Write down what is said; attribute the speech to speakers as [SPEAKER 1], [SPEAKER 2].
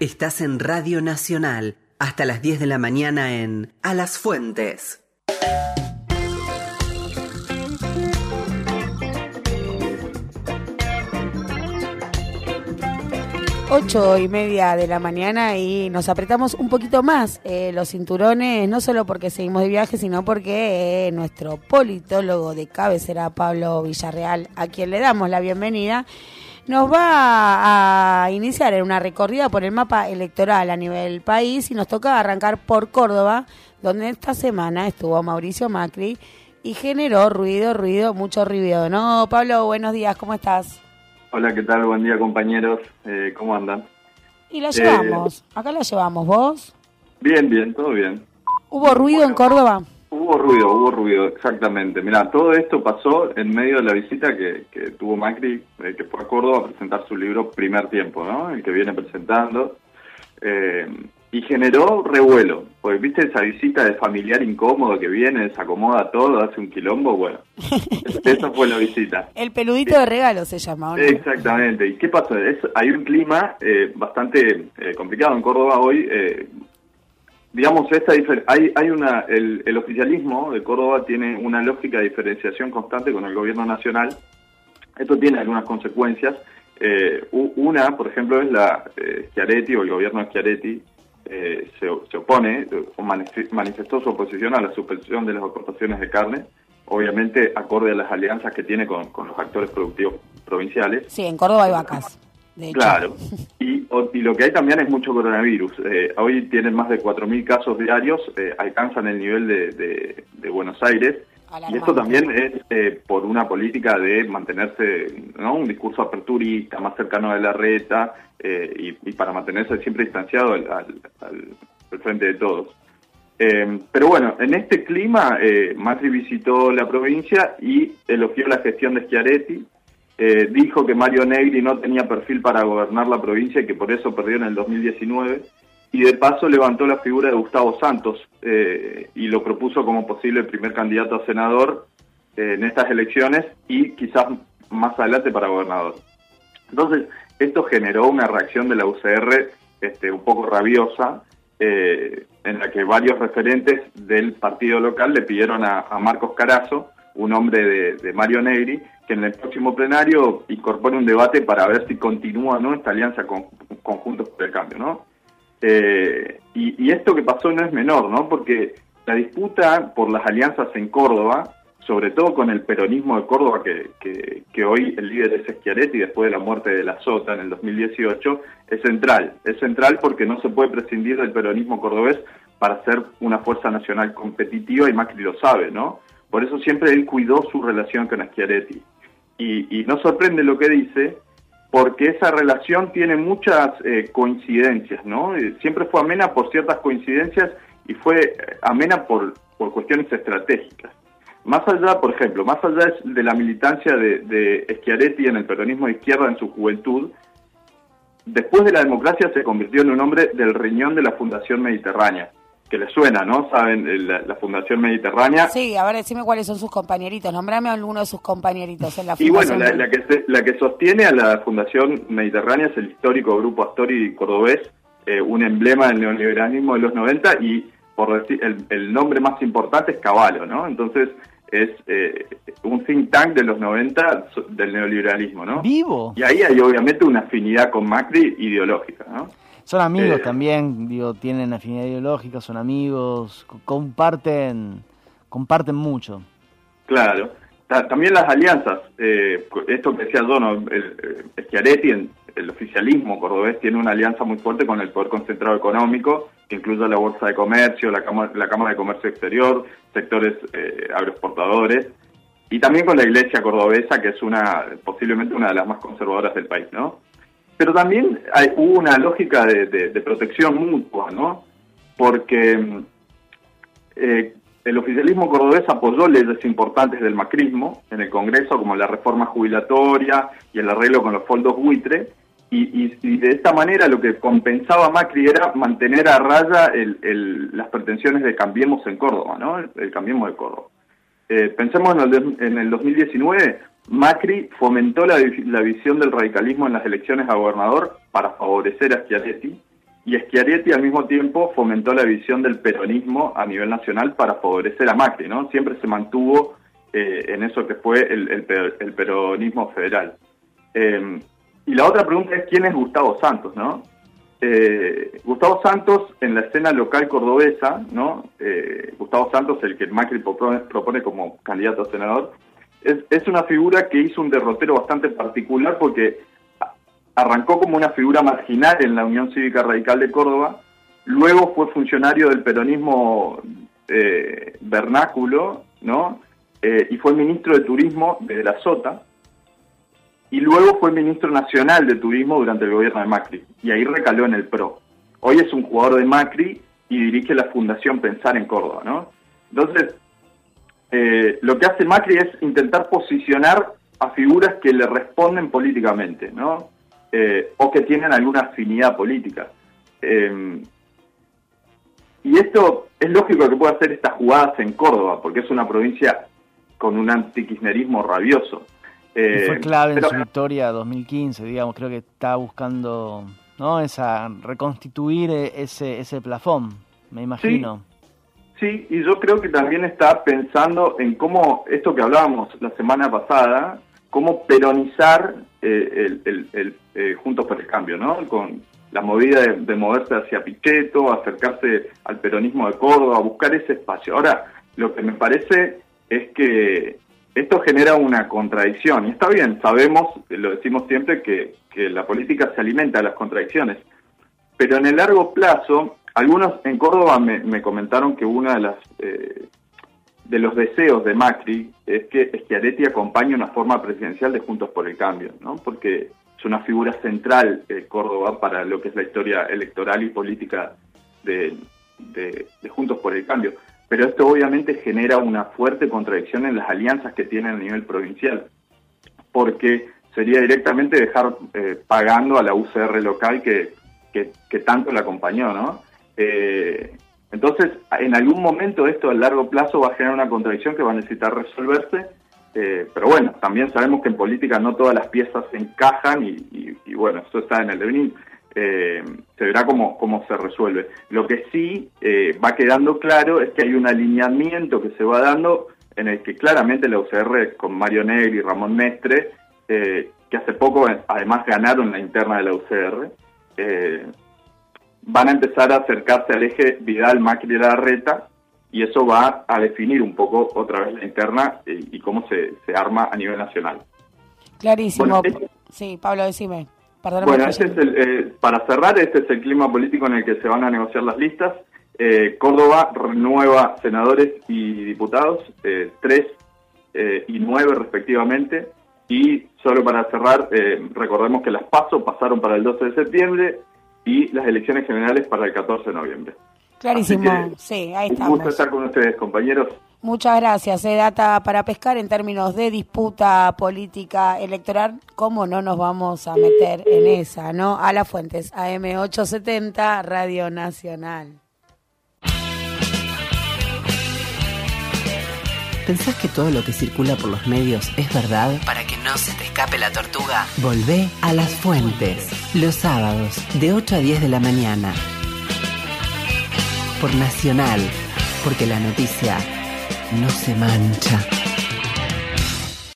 [SPEAKER 1] Estás en Radio Nacional hasta las 10 de la mañana en A las Fuentes.
[SPEAKER 2] Ocho y media de la mañana y nos apretamos un poquito más eh, los cinturones, no solo porque seguimos de viaje, sino porque eh, nuestro politólogo de cabecera, Pablo Villarreal, a quien le damos la bienvenida, nos va a iniciar en una recorrida por el mapa electoral a nivel país y nos toca arrancar por Córdoba, donde esta semana estuvo Mauricio Macri y generó ruido, ruido, mucho ruido. ¿No, Pablo? Buenos días, ¿cómo estás?
[SPEAKER 3] Hola, ¿qué tal? Buen día, compañeros. Eh, ¿Cómo andan?
[SPEAKER 2] Y la llevamos. Acá la llevamos. ¿Vos?
[SPEAKER 3] Bien, bien, todo bien.
[SPEAKER 2] ¿Hubo ruido en Córdoba?
[SPEAKER 3] Hubo ruido, hubo ruido, exactamente. Mira, todo esto pasó en medio de la visita que, que tuvo Macri, eh, que fue a Córdoba a presentar su libro Primer Tiempo, ¿no? El que viene presentando. Eh, y generó revuelo, porque viste esa visita de familiar incómodo que viene, desacomoda todo, hace un quilombo, bueno, esa fue la visita.
[SPEAKER 2] El peludito de regalo se llama, ¿no?
[SPEAKER 3] Exactamente, ¿y qué pasó? Es, hay un clima eh, bastante eh, complicado en Córdoba hoy, eh, digamos, esta hay, hay una, el, el oficialismo de Córdoba tiene una lógica de diferenciación constante con el gobierno nacional, esto tiene algunas consecuencias, una, por ejemplo, es la Schiaretti o el gobierno de Schiaretti, eh, se, se, opone o manifestó su oposición a la suspensión de las exportaciones de carne, obviamente acorde a las alianzas que tiene con, los actores productivos provinciales.
[SPEAKER 2] Sí, en Córdoba hay vacas.
[SPEAKER 3] Claro, y, y, lo que hay también es mucho coronavirus. Eh, hoy tienen más de 4.000 casos diarios, eh, alcanzan el nivel de, de Buenos Aires y esto también es eh, por una política de mantenerse, ¿no? Un discurso aperturista, más cercano de la reta eh, y, para mantenerse siempre distanciado al, al, frente de todos. Eh, pero bueno, en este clima, eh, Macri visitó la provincia y elogió la gestión de Schiaretti. Dijo que Mario Negri no tenía perfil para gobernar la provincia y que por eso perdió en el 2019 y de paso levantó la figura de Gustavo Santos eh, y lo propuso como posible primer candidato a senador eh, en estas elecciones y quizás más adelante para gobernador. Entonces, esto generó una reacción de la UCR este, un poco rabiosa, eh, en la que varios referentes del partido local le pidieron a, Marcos Carazo, un hombre de, de, Mario Negri, que en el próximo plenario incorpore un debate para ver si continúa no esta alianza con, conjuntos por el cambio, ¿no? Eh, y, esto que pasó no es menor, ¿no? Porque la disputa por las alianzas en Córdoba, sobre todo con el peronismo de Córdoba, que, que, hoy el líder es Schiaretti después de la muerte de la Sota en el 2018, es central. Es central porque no se puede prescindir del peronismo cordobés para ser una fuerza nacional competitiva y Macri lo sabe, ¿no? Por eso siempre él cuidó su relación con Schiaretti. Y, no sorprende lo que dice, porque esa relación tiene muchas eh, coincidencias, ¿no? Eh, siempre fue amena por ciertas coincidencias y fue eh, amena por, por cuestiones estratégicas. Más allá, por ejemplo, más allá de la militancia de, de Schiaretti en el peronismo de izquierda en su juventud, después de la democracia se convirtió en un hombre del riñón de la Fundación Mediterránea que le suena, ¿no? Saben, la, Fundación Mediterránea.
[SPEAKER 2] Sí, a ver, decime cuáles son sus compañeritos, nombrame a alguno de sus compañeritos en la
[SPEAKER 3] Fundación. Y bueno, la, que, la que sostiene a la Fundación Mediterránea es el histórico Grupo Astori Cordobés, eh, un emblema del neoliberalismo de los 90 y, por decir, el, nombre más importante es Caballo, ¿no? Entonces, es eh, un think tank de los 90 del neoliberalismo, ¿no?
[SPEAKER 4] Vivo.
[SPEAKER 3] Y ahí hay obviamente una afinidad con Macri ideológica.
[SPEAKER 4] Son amigos eh, también, digo, tienen afinidad ideológica, son amigos, comparten, comparten mucho.
[SPEAKER 3] Claro. también las alianzas, eh, esto que decía Dono, el, Schiaretti, el, el oficialismo cordobés tiene una alianza muy fuerte con el Poder Concentrado Económico, que incluye la Bolsa de Comercio, la Cámara, la Cámara de Comercio Exterior, sectores eh, agroexportadores, y también con la Iglesia Cordobesa, que es una posiblemente una de las más conservadoras del país, ¿no? Pero también hubo una lógica de, protección mutua, ¿no? Porque eh, el oficialismo cordobés apoyó leyes importantes del macrismo en el Congreso, como la reforma jubilatoria y el arreglo con los fondos buitre, y, de esta manera lo que compensaba Macri era mantener a raya las pretensiones de Cambiemos en Córdoba, ¿no? El, Cambiemos de Córdoba. Eh, pensemos en el, en el 2019, Macri fomentó la, visión del radicalismo en las elecciones a gobernador para favorecer a Schiaretti y Schiaretti al mismo tiempo fomentó la visión del peronismo a nivel nacional para favorecer a Macri, ¿no? Siempre se mantuvo eh, en eso que fue el, peronismo federal. Eh, y la otra pregunta es quién es Gustavo Santos, ¿no? Eh, Gustavo Santos en la escena local cordobesa, ¿no? Gustavo Santos, el que Macri propone, como candidato a senador, es, una figura que hizo un derrotero bastante particular porque arrancó como una figura marginal en la Unión Cívica Radical de Córdoba, luego fue funcionario del peronismo vernáculo, ¿no? Eh, y fue ministro de Turismo de la Sota, y luego fue ministro nacional de Turismo durante el gobierno de Macri, y ahí recaló en el PRO. Hoy es un jugador de Macri y dirige la Fundación Pensar en Córdoba, ¿no? Entonces, eh, lo que hace Macri es intentar posicionar a figuras que le responden políticamente, ¿no? Eh, o que tienen alguna afinidad política. y esto es lógico que pueda hacer estas jugadas en Córdoba, porque es una provincia con un antikirchnerismo rabioso.
[SPEAKER 4] Eh, fue clave en su victoria 2015, digamos, creo que está buscando no esa reconstituir ese ese plafón, me imagino.
[SPEAKER 3] Sí, y yo creo que también está pensando en cómo, esto que hablábamos la semana pasada, cómo peronizar eh, el, eh, Juntos por el Cambio, ¿no? Con la movida de, de, moverse hacia Pichetto, acercarse al peronismo de Córdoba, buscar ese espacio. Ahora, lo que me parece es que esto genera una contradicción. Y está bien, sabemos, lo decimos siempre, que, la política se alimenta de las contradicciones. Pero en el largo plazo, algunos en Córdoba me, comentaron que uno de las eh, de los deseos de Macri es que Schiaretti acompañe una forma presidencial de Juntos por el Cambio, ¿no? Porque es una figura central eh, Córdoba para lo que es la historia electoral y política de Juntos por el Cambio pero esto obviamente genera una fuerte contradicción en las alianzas que tienen a nivel provincial, porque sería directamente dejar eh, pagando a la UCR local que, tanto la acompañó, ¿no? Eh, entonces, en algún momento esto a largo plazo va a generar una contradicción que va a necesitar resolverse, eh, pero bueno, también sabemos que en política no todas las piezas se encajan y, bueno, eso está en el devenir eh, se verá cómo, cómo se resuelve. Lo que sí eh, va quedando claro es que hay un alineamiento que se va dando en el que claramente la UCR con Mario Negri y Ramón Mestre, eh, que hace poco además ganaron la interna de la UCR, van a empezar a acercarse al eje Vidal Macri de la Reta y eso va a definir un poco otra vez la interna y, cómo se, se, arma a nivel nacional.
[SPEAKER 2] Clarísimo. sí, Pablo, decime
[SPEAKER 3] bueno, este es el, eh, para cerrar, este es el clima político en el que se van a negociar las listas. Eh, Córdoba renueva senadores y diputados, eh, tres y nueve respectivamente. Y solo para cerrar, recordemos que las PASO pasaron para el 12 de septiembre y las elecciones generales para el 14 de noviembre.
[SPEAKER 2] Clarísimo, sí, ahí estamos.
[SPEAKER 3] Un gusto estar con ustedes, compañeros.
[SPEAKER 2] Muchas gracias. Eh, data para pescar en términos de disputa política electoral. ¿Cómo no nos vamos a meter en esa, no? A las fuentes, AM870, Radio Nacional.
[SPEAKER 1] ¿Pensás que todo lo que circula por los medios es verdad? Para que no se te escape la tortuga, volvé a las fuentes. Los sábados, de 8 a 10 de la mañana. Por Nacional, porque la noticia no se mancha.